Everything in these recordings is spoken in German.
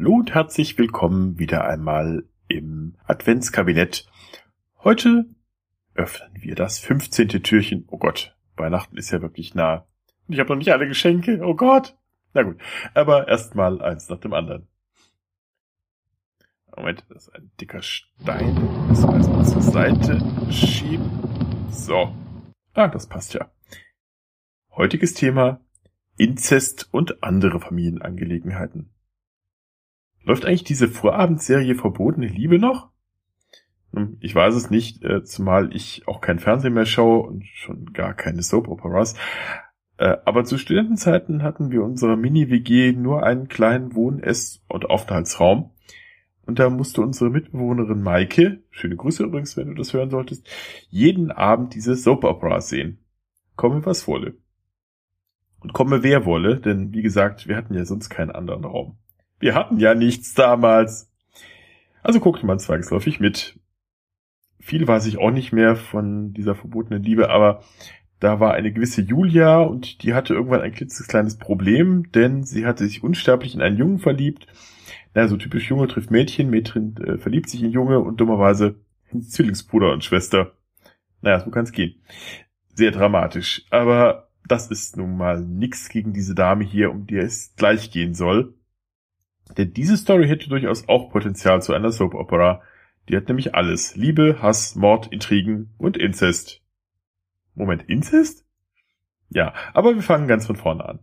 Hallo und herzlich willkommen wieder einmal im Adventskabinett. Heute öffnen wir das 15. Türchen. Oh Gott, Weihnachten ist ja wirklich nah. Und ich habe noch nicht alle Geschenke. Oh Gott. Na gut, aber erstmal eins nach dem anderen. Moment, das ist ein dicker Stein. Das wir erstmal zur Seite schieben. So. Ah, das passt ja. Heutiges Thema Inzest und andere Familienangelegenheiten. Läuft eigentlich diese Vorabendserie Verbotene Liebe noch? Hm, ich weiß es nicht, äh, zumal ich auch kein Fernsehen mehr schaue und schon gar keine Soap-Operas. Äh, aber zu Studentenzeiten hatten wir unserer Mini-WG nur einen kleinen Wohn-, Ess- und Aufenthaltsraum. Und da musste unsere Mitbewohnerin Maike, schöne Grüße übrigens, wenn du das hören solltest, jeden Abend diese Soap-Operas sehen. Komme was wolle. Und komme wer wolle, denn wie gesagt, wir hatten ja sonst keinen anderen Raum. Wir hatten ja nichts damals. Also guckte man zwangsläufig mit. Viel weiß ich auch nicht mehr von dieser verbotenen Liebe, aber da war eine gewisse Julia und die hatte irgendwann ein klitzekleines Problem, denn sie hatte sich unsterblich in einen Jungen verliebt. Na, so typisch Junge trifft Mädchen, Mädchen äh, verliebt sich in Junge und dummerweise in Zwillingsbruder und Schwester. Naja, so kann's gehen. Sehr dramatisch. Aber das ist nun mal nix gegen diese Dame hier, um die es gleich gehen soll. Denn diese Story hätte durchaus auch Potenzial zu einer Soap Opera. Die hat nämlich alles. Liebe, Hass, Mord, Intrigen und Inzest. Moment, Inzest? Ja, aber wir fangen ganz von vorne an.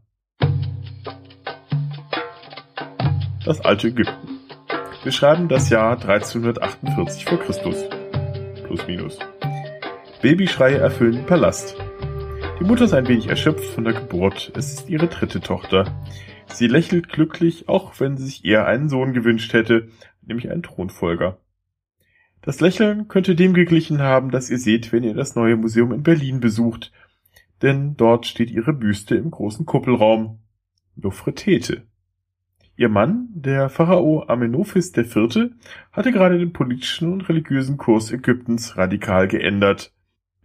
Das alte Ägypten. Wir schreiben das Jahr 1348 vor Christus. Plus minus. Babyschreie erfüllen den Palast. Die Mutter ist ein wenig erschöpft von der Geburt. Es ist ihre dritte Tochter. Sie lächelt glücklich, auch wenn sie sich eher einen Sohn gewünscht hätte, nämlich einen Thronfolger. Das Lächeln könnte dem geglichen haben, das ihr seht, wenn ihr das neue Museum in Berlin besucht, denn dort steht ihre Büste im großen Kuppelraum. Nofretete. Ihr Mann, der Pharao Amenophis IV., hatte gerade den politischen und religiösen Kurs Ägyptens radikal geändert.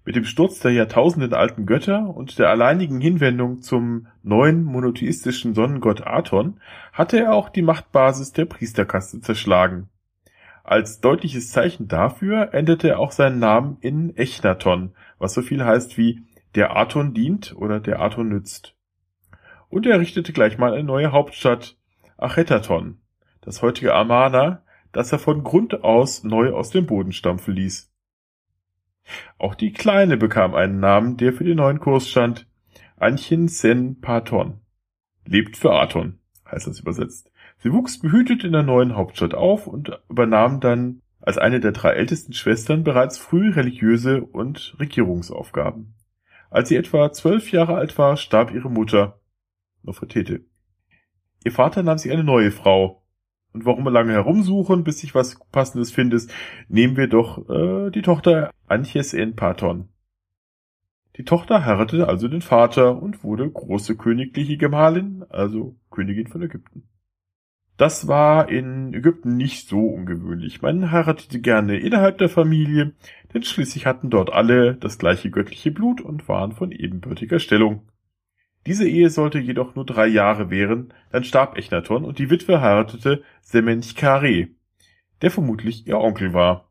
Mit dem Sturz der jahrtausendenalten Götter und der alleinigen Hinwendung zum neuen monotheistischen Sonnengott Aton hatte er auch die Machtbasis der Priesterkaste zerschlagen. Als deutliches Zeichen dafür änderte er auch seinen Namen in Echnaton, was so viel heißt wie der Aton dient oder der Aton nützt. Und er errichtete gleich mal eine neue Hauptstadt, Achetaton, das heutige Amana, das er von Grund aus neu aus dem Boden stampfen ließ. Auch die Kleine bekam einen Namen, der für den neuen Kurs stand. Anchen Sen Paton. Lebt für Aton, heißt das übersetzt. Sie wuchs behütet in der neuen Hauptstadt auf und übernahm dann als eine der drei ältesten Schwestern bereits früh religiöse und Regierungsaufgaben. Als sie etwa zwölf Jahre alt war, starb ihre Mutter, Nofretete. Ihr Vater nahm sich eine neue Frau, und warum wir lange herumsuchen, bis sich was Passendes findest, nehmen wir doch äh, die Tochter Anches en Paton. Die Tochter heiratete also den Vater und wurde große königliche Gemahlin, also Königin von Ägypten. Das war in Ägypten nicht so ungewöhnlich. Man heiratete gerne innerhalb der Familie, denn schließlich hatten dort alle das gleiche göttliche Blut und waren von ebenbürtiger Stellung. Diese Ehe sollte jedoch nur drei Jahre währen, dann starb Echnaton und die Witwe heiratete Semenchkare, der vermutlich ihr Onkel war.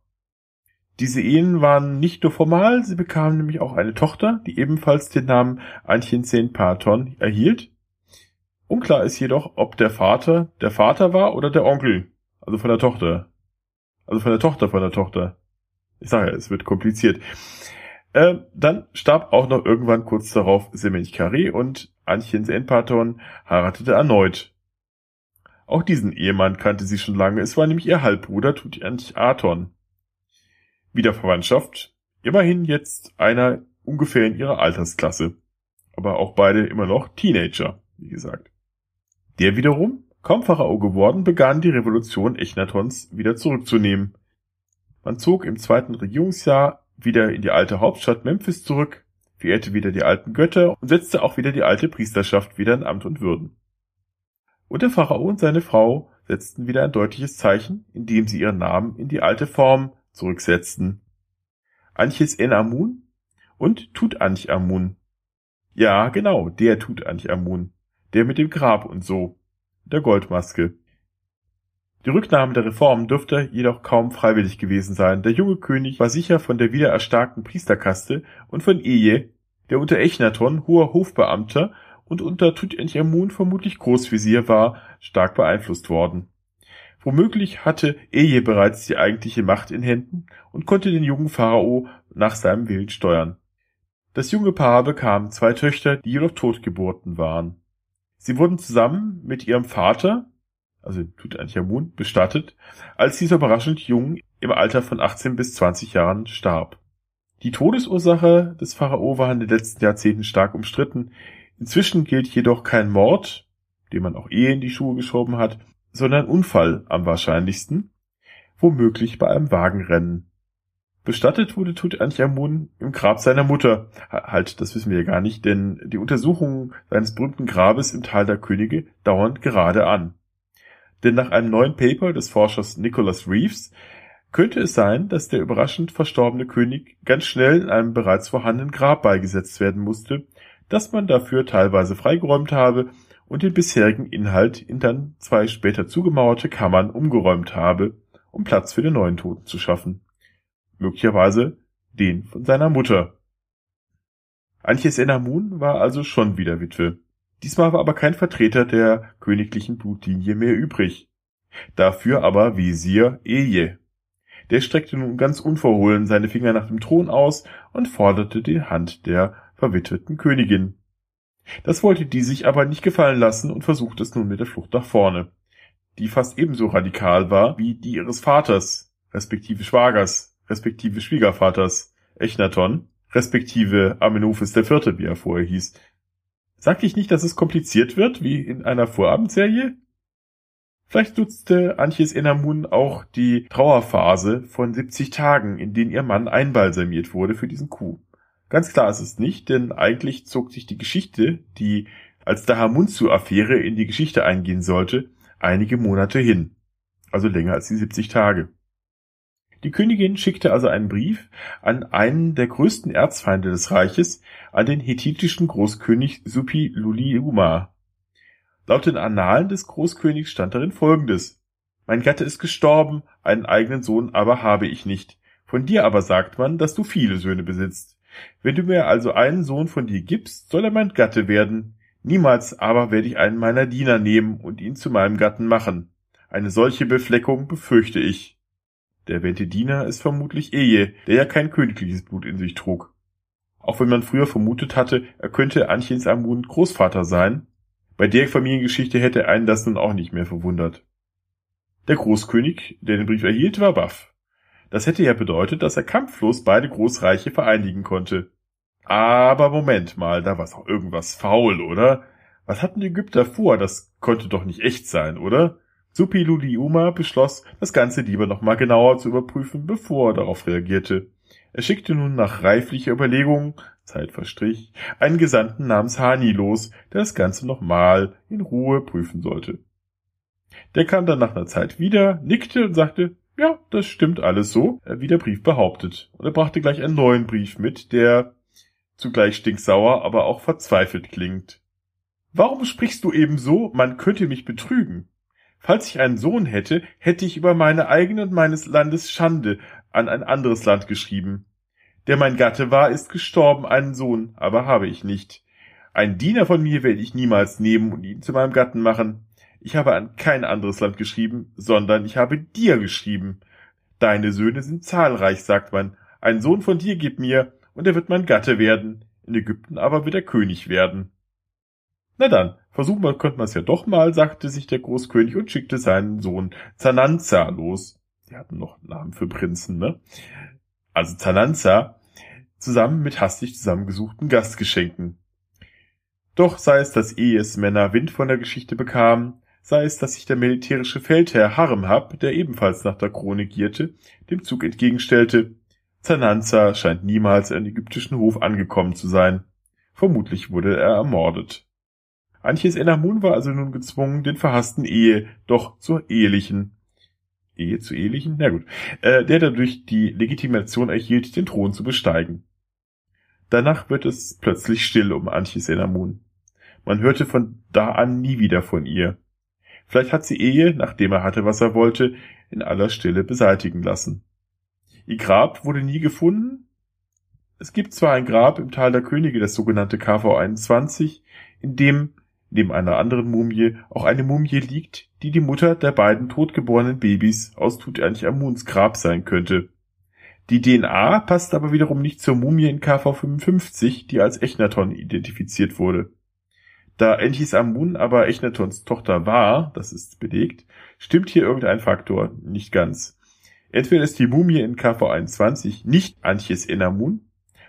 Diese Ehen waren nicht nur formal, sie bekamen nämlich auch eine Tochter, die ebenfalls den Namen Paton erhielt. Unklar ist jedoch, ob der Vater der Vater war oder der Onkel, also von der Tochter. Also von der Tochter von der Tochter. Ich sage ja, es wird kompliziert. Äh, dann starb auch noch irgendwann kurz darauf Semench Kare und Anchen Senpaton heiratete erneut. Auch diesen Ehemann kannte sie schon lange, es war nämlich ihr Halbbruder Tutanch Aton. Wieder Verwandtschaft, immerhin jetzt einer ungefähr in ihrer Altersklasse. Aber auch beide immer noch Teenager, wie gesagt. Der wiederum, kaum Pharao geworden, begann die Revolution Echnatons wieder zurückzunehmen. Man zog im zweiten Regierungsjahr wieder in die alte Hauptstadt Memphis zurück, verehrte wieder die alten Götter und setzte auch wieder die alte Priesterschaft wieder in Amt und Würden. Und der Pharao und seine Frau setzten wieder ein deutliches Zeichen, indem sie ihren Namen in die alte Form zurücksetzten. Anches En Amun und Tutanch Amun. Ja, genau, der Tutanch Amun. Der mit dem Grab und so. Der Goldmaske. Die Rücknahme der Reform dürfte jedoch kaum freiwillig gewesen sein. Der junge König war sicher von der wiedererstarkten Priesterkaste und von Eje, der unter Echnaton hoher Hofbeamter und unter Tutanchamun vermutlich Großvisier war, stark beeinflusst worden. Womöglich hatte Eje bereits die eigentliche Macht in Händen und konnte den jungen Pharao nach seinem Willen steuern. Das junge Paar bekam zwei Töchter, die jedoch Totgeburten waren. Sie wurden zusammen mit ihrem Vater, also Tutanchamun, bestattet, als dieser überraschend jung im Alter von 18 bis 20 Jahren starb. Die Todesursache des Pharao war in den letzten Jahrzehnten stark umstritten. Inzwischen gilt jedoch kein Mord, den man auch eh in die Schuhe geschoben hat, sondern Unfall am wahrscheinlichsten, womöglich bei einem Wagenrennen. Bestattet wurde Tutanchamun im Grab seiner Mutter. Halt, das wissen wir ja gar nicht, denn die Untersuchungen seines berühmten Grabes im Tal der Könige dauern gerade an. Denn nach einem neuen Paper des Forschers Nicholas Reeves könnte es sein, dass der überraschend verstorbene König ganz schnell in einem bereits vorhandenen Grab beigesetzt werden musste, das man dafür teilweise freigeräumt habe und den bisherigen Inhalt in dann zwei später zugemauerte Kammern umgeräumt habe, um Platz für den neuen Toten zu schaffen. Möglicherweise den von seiner Mutter. Antjes Enamun war also schon wieder Witwe. Diesmal war aber kein Vertreter der königlichen Blutlinie mehr übrig. Dafür aber Visier Eje. Der streckte nun ganz unverhohlen seine Finger nach dem Thron aus und forderte die Hand der verwitweten Königin. Das wollte die sich aber nicht gefallen lassen und versuchte es nun mit der Flucht nach vorne, die fast ebenso radikal war wie die ihres Vaters, respektive Schwagers, respektive Schwiegervaters, Echnaton, respektive Amenophis IV., wie er vorher hieß, Sag ich nicht, dass es kompliziert wird, wie in einer Vorabendserie? Vielleicht nutzte Antjes Enamun auch die Trauerphase von 70 Tagen, in denen ihr Mann einbalsamiert wurde für diesen Coup. Ganz klar ist es nicht, denn eigentlich zog sich die Geschichte, die als Dahamunzu-Affäre in die Geschichte eingehen sollte, einige Monate hin. Also länger als die 70 Tage. Die Königin schickte also einen Brief an einen der größten Erzfeinde des Reiches, an den hethitischen Großkönig Supi Luliuma. Laut den Annalen des Großkönigs stand darin folgendes. Mein Gatte ist gestorben, einen eigenen Sohn aber habe ich nicht. Von dir aber sagt man, dass du viele Söhne besitzt. Wenn du mir also einen Sohn von dir gibst, soll er mein Gatte werden. Niemals aber werde ich einen meiner Diener nehmen und ihn zu meinem Gatten machen. Eine solche Befleckung befürchte ich. Der erwähnte Diener ist vermutlich Eje, der ja kein königliches Blut in sich trug. Auch wenn man früher vermutet hatte, er könnte Anchins Amun Großvater sein, bei der Familiengeschichte hätte einen das nun auch nicht mehr verwundert. Der Großkönig, der den Brief erhielt, war baff. Das hätte ja bedeutet, dass er kampflos beide Großreiche vereinigen konnte. Aber Moment mal, da war doch irgendwas faul, oder? Was hatten die Ägypter vor? Das konnte doch nicht echt sein, oder? Supiluliuma beschloss, das Ganze lieber nochmal genauer zu überprüfen, bevor er darauf reagierte. Er schickte nun nach reiflicher Überlegung, Zeit verstrich, einen Gesandten namens Hani los, der das Ganze nochmal in Ruhe prüfen sollte. Der kam dann nach einer Zeit wieder, nickte und sagte, ja, das stimmt alles so, wie der Brief behauptet. Und er brachte gleich einen neuen Brief mit, der zugleich stinksauer, aber auch verzweifelt klingt. Warum sprichst du eben so, man könnte mich betrügen? Falls ich einen Sohn hätte, hätte ich über meine eigene und meines Landes Schande an ein anderes Land geschrieben. Der mein Gatte war, ist gestorben, einen Sohn, aber habe ich nicht. Ein Diener von mir werde ich niemals nehmen und ihn zu meinem Gatten machen. Ich habe an kein anderes Land geschrieben, sondern ich habe dir geschrieben. Deine Söhne sind zahlreich, sagt man. Ein Sohn von dir gib mir, und er wird mein Gatte werden. In Ägypten aber wird er König werden. Na dann, versuchen wir, könnte man es ja doch mal, sagte sich der Großkönig und schickte seinen Sohn Zananza los. Die hatten noch Namen für Prinzen, ne? Also Zananza, zusammen mit hastig zusammengesuchten Gastgeschenken. Doch sei es, dass Ehesmänner Wind von der Geschichte bekamen, sei es, dass sich der militärische Feldherr Haremhab, der ebenfalls nach der Krone gierte, dem Zug entgegenstellte, Zananza scheint niemals an ägyptischen Hof angekommen zu sein. Vermutlich wurde er ermordet. Antjes Enamun war also nun gezwungen, den verhassten Ehe doch zur ehelichen Ehe zu ehelichen? Na gut. Äh, der dadurch die Legitimation erhielt, den Thron zu besteigen. Danach wird es plötzlich still um Antjes Enamun. Man hörte von da an nie wieder von ihr. Vielleicht hat sie Ehe, nachdem er hatte, was er wollte, in aller Stille beseitigen lassen. Ihr Grab wurde nie gefunden. Es gibt zwar ein Grab im Tal der Könige, das sogenannte KV21, in dem neben einer anderen Mumie auch eine Mumie liegt, die die Mutter der beiden totgeborenen Babys aus Tutanchamuns Grab sein könnte. Die DNA passt aber wiederum nicht zur Mumie in KV55, die als Echnaton identifiziert wurde. Da Enchis Amun aber Echnatons Tochter war, das ist belegt, stimmt hier irgendein Faktor nicht ganz. Entweder ist die Mumie in KV21 nicht Anches Enamun,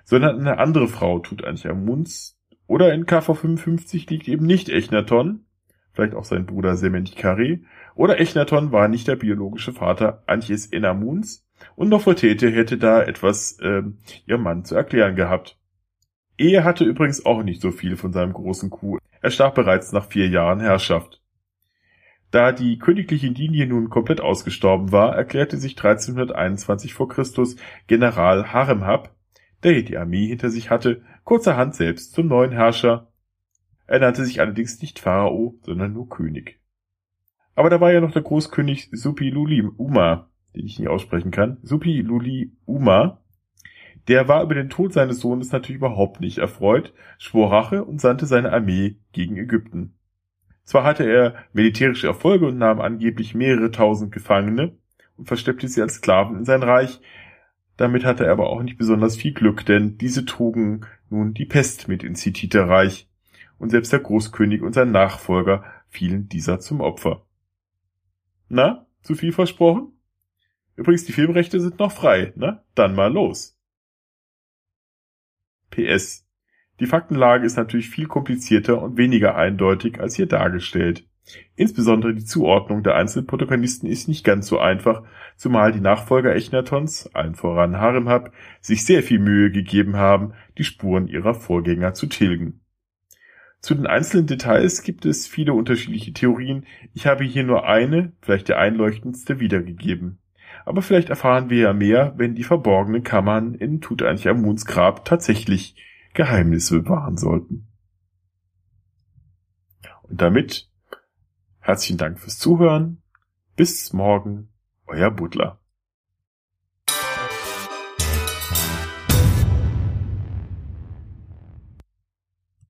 sondern eine andere Frau tut Amuns, oder in KV55 liegt eben nicht Echnaton, vielleicht auch sein Bruder Sementikare, oder Echnaton war nicht der biologische Vater Anches Enamuns, und Nofretete hätte da etwas äh, ihrem Mann zu erklären gehabt. Ehe hatte übrigens auch nicht so viel von seinem großen Kuh. Er starb bereits nach vier Jahren Herrschaft. Da die königliche Linie nun komplett ausgestorben war, erklärte sich 1321 vor Christus General Haremhab, der die Armee hinter sich hatte, kurzerhand selbst zum neuen Herrscher. Er nannte sich allerdings nicht Pharao, sondern nur König. Aber da war ja noch der Großkönig Supiluli Uma, den ich nie aussprechen kann, Supiluli Uma, der war über den Tod seines Sohnes natürlich überhaupt nicht erfreut, schwor Rache und sandte seine Armee gegen Ägypten. Zwar hatte er militärische Erfolge und nahm angeblich mehrere tausend Gefangene und versteppte sie als Sklaven in sein Reich, damit hatte er aber auch nicht besonders viel Glück, denn diese trugen nun die Pest mit ins Hittiterreich und selbst der Großkönig und sein Nachfolger fielen dieser zum Opfer. Na, zu viel versprochen? Übrigens, die Filmrechte sind noch frei, ne? Dann mal los. PS. Die Faktenlage ist natürlich viel komplizierter und weniger eindeutig als hier dargestellt. Insbesondere die Zuordnung der einzelnen Protagonisten ist nicht ganz so einfach, zumal die Nachfolger Echnatons, allen voran Haremhab, sich sehr viel Mühe gegeben haben, die Spuren ihrer Vorgänger zu tilgen. Zu den einzelnen Details gibt es viele unterschiedliche Theorien. Ich habe hier nur eine, vielleicht der einleuchtendste, wiedergegeben. Aber vielleicht erfahren wir ja mehr, wenn die verborgenen Kammern in Tutanchamuns Grab tatsächlich Geheimnisse bewahren sollten. Und damit herzlichen Dank fürs Zuhören. Bis morgen, euer Butler.